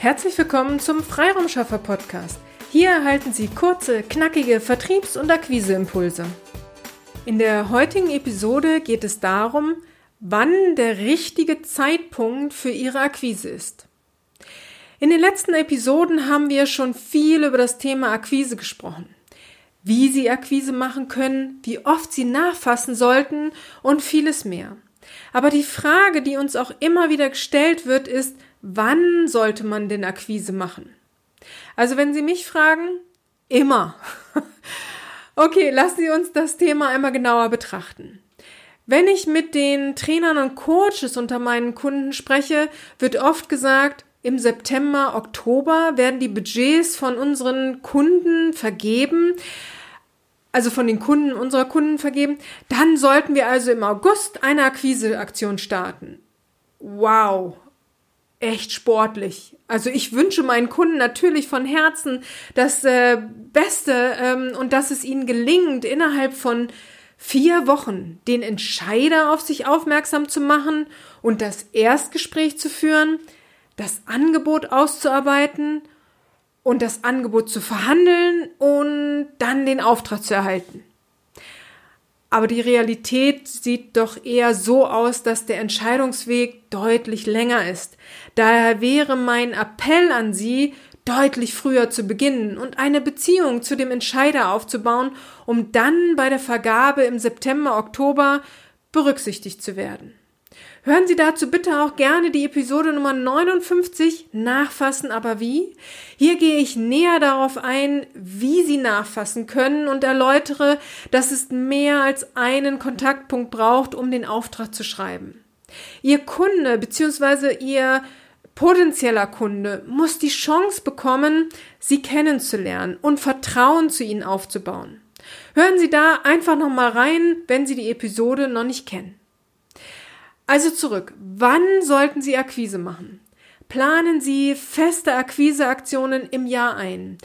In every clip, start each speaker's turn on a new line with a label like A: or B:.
A: Herzlich willkommen zum Freiraumschaffer Podcast. Hier erhalten Sie kurze, knackige Vertriebs- und Akquiseimpulse. In der heutigen Episode geht es darum, wann der richtige Zeitpunkt für Ihre Akquise ist. In den letzten Episoden haben wir schon viel über das Thema Akquise gesprochen. Wie Sie Akquise machen können, wie oft Sie nachfassen sollten und vieles mehr. Aber die Frage, die uns auch immer wieder gestellt wird, ist, Wann sollte man denn Akquise machen? Also wenn Sie mich fragen, immer. okay, lassen Sie uns das Thema einmal genauer betrachten. Wenn ich mit den Trainern und Coaches unter meinen Kunden spreche, wird oft gesagt, im September, Oktober werden die Budgets von unseren Kunden vergeben, also von den Kunden unserer Kunden vergeben. Dann sollten wir also im August eine Akquiseaktion starten. Wow, echt sportlich. Also ich wünsche meinen Kunden natürlich von Herzen das äh, Beste ähm, und dass es ihnen gelingt, innerhalb von vier Wochen den Entscheider auf sich aufmerksam zu machen und das Erstgespräch zu führen, das Angebot auszuarbeiten und das Angebot zu verhandeln und dann den Auftrag zu erhalten. Aber die Realität sieht doch eher so aus, dass der Entscheidungsweg deutlich länger ist. Daher wäre mein Appell an Sie, deutlich früher zu beginnen und eine Beziehung zu dem Entscheider aufzubauen, um dann bei der Vergabe im September, Oktober berücksichtigt zu werden. Hören Sie dazu bitte auch gerne die Episode Nummer 59 Nachfassen, aber wie? Hier gehe ich näher darauf ein, wie Sie nachfassen können und erläutere, dass es mehr als einen Kontaktpunkt braucht, um den Auftrag zu schreiben. Ihr Kunde bzw. Ihr potenzieller Kunde muss die Chance bekommen, Sie kennenzulernen und Vertrauen zu Ihnen aufzubauen. Hören Sie da einfach noch mal rein, wenn Sie die Episode noch nicht kennen. Also zurück. Wann sollten Sie Akquise machen? Planen Sie feste Akquiseaktionen im Jahr ein.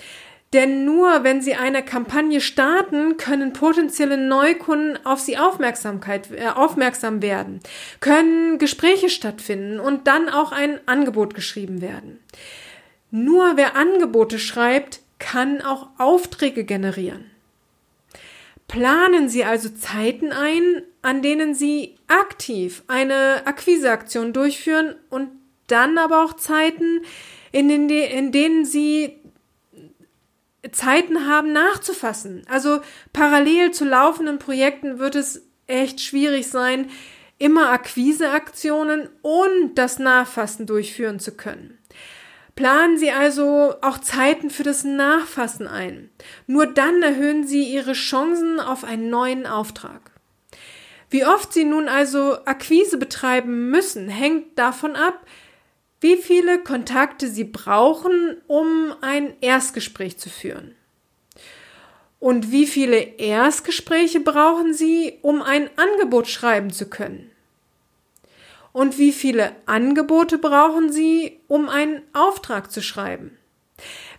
A: Denn nur wenn Sie eine Kampagne starten, können potenzielle Neukunden auf Sie Aufmerksamkeit, äh, aufmerksam werden, können Gespräche stattfinden und dann auch ein Angebot geschrieben werden. Nur wer Angebote schreibt, kann auch Aufträge generieren. Planen Sie also Zeiten ein, an denen Sie aktiv eine Akquiseaktion durchführen und dann aber auch Zeiten, in, den, in denen Sie Zeiten haben nachzufassen. Also parallel zu laufenden Projekten wird es echt schwierig sein, immer Akquiseaktionen und das Nachfassen durchführen zu können. Planen Sie also auch Zeiten für das Nachfassen ein. Nur dann erhöhen Sie Ihre Chancen auf einen neuen Auftrag. Wie oft Sie nun also Akquise betreiben müssen, hängt davon ab, wie viele Kontakte Sie brauchen, um ein Erstgespräch zu führen. Und wie viele Erstgespräche brauchen Sie, um ein Angebot schreiben zu können? Und wie viele Angebote brauchen Sie, um einen Auftrag zu schreiben?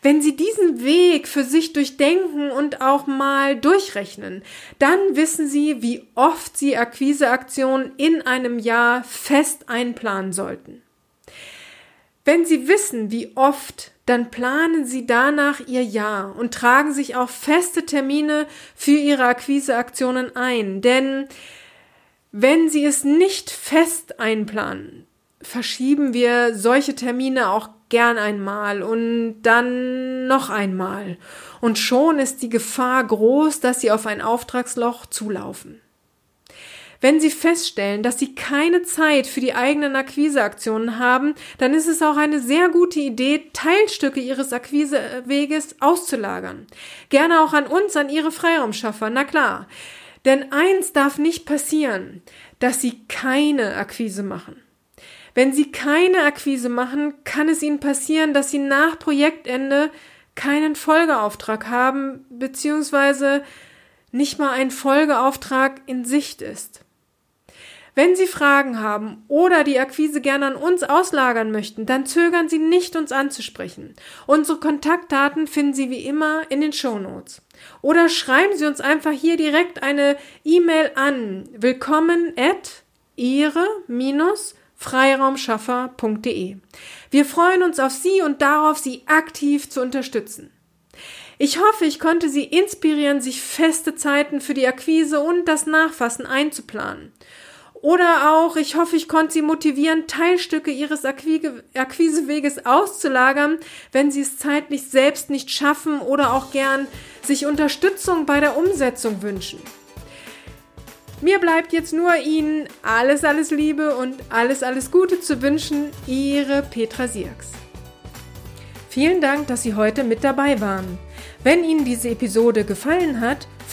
A: Wenn Sie diesen Weg für sich durchdenken und auch mal durchrechnen, dann wissen Sie, wie oft Sie Akquiseaktionen in einem Jahr fest einplanen sollten. Wenn Sie wissen, wie oft, dann planen Sie danach Ihr Jahr und tragen sich auch feste Termine für Ihre Akquiseaktionen ein, denn wenn Sie es nicht fest einplanen, verschieben wir solche Termine auch gern einmal und dann noch einmal. Und schon ist die Gefahr groß, dass Sie auf ein Auftragsloch zulaufen. Wenn Sie feststellen, dass Sie keine Zeit für die eigenen Akquiseaktionen haben, dann ist es auch eine sehr gute Idee, Teilstücke Ihres Akquiseweges auszulagern. Gerne auch an uns, an Ihre Freiraumschaffer, na klar. Denn eins darf nicht passieren, dass Sie keine Akquise machen. Wenn Sie keine Akquise machen, kann es Ihnen passieren, dass Sie nach Projektende keinen Folgeauftrag haben, beziehungsweise nicht mal ein Folgeauftrag in Sicht ist. Wenn Sie Fragen haben oder die Akquise gerne an uns auslagern möchten, dann zögern Sie nicht, uns anzusprechen. Unsere Kontaktdaten finden Sie wie immer in den Show Notes. Oder schreiben Sie uns einfach hier direkt eine E-Mail an willkommen at ihre-freiraumschaffer.de. Wir freuen uns auf Sie und darauf, Sie aktiv zu unterstützen. Ich hoffe, ich konnte Sie inspirieren, sich feste Zeiten für die Akquise und das Nachfassen einzuplanen. Oder auch, ich hoffe, ich konnte Sie motivieren, Teilstücke Ihres Akquiseweges auszulagern, wenn Sie es zeitlich selbst nicht schaffen oder auch gern sich Unterstützung bei der Umsetzung wünschen. Mir bleibt jetzt nur Ihnen alles, alles Liebe und alles, alles Gute zu wünschen. Ihre Petra Sierks. Vielen Dank, dass Sie heute mit dabei waren. Wenn Ihnen diese Episode gefallen hat,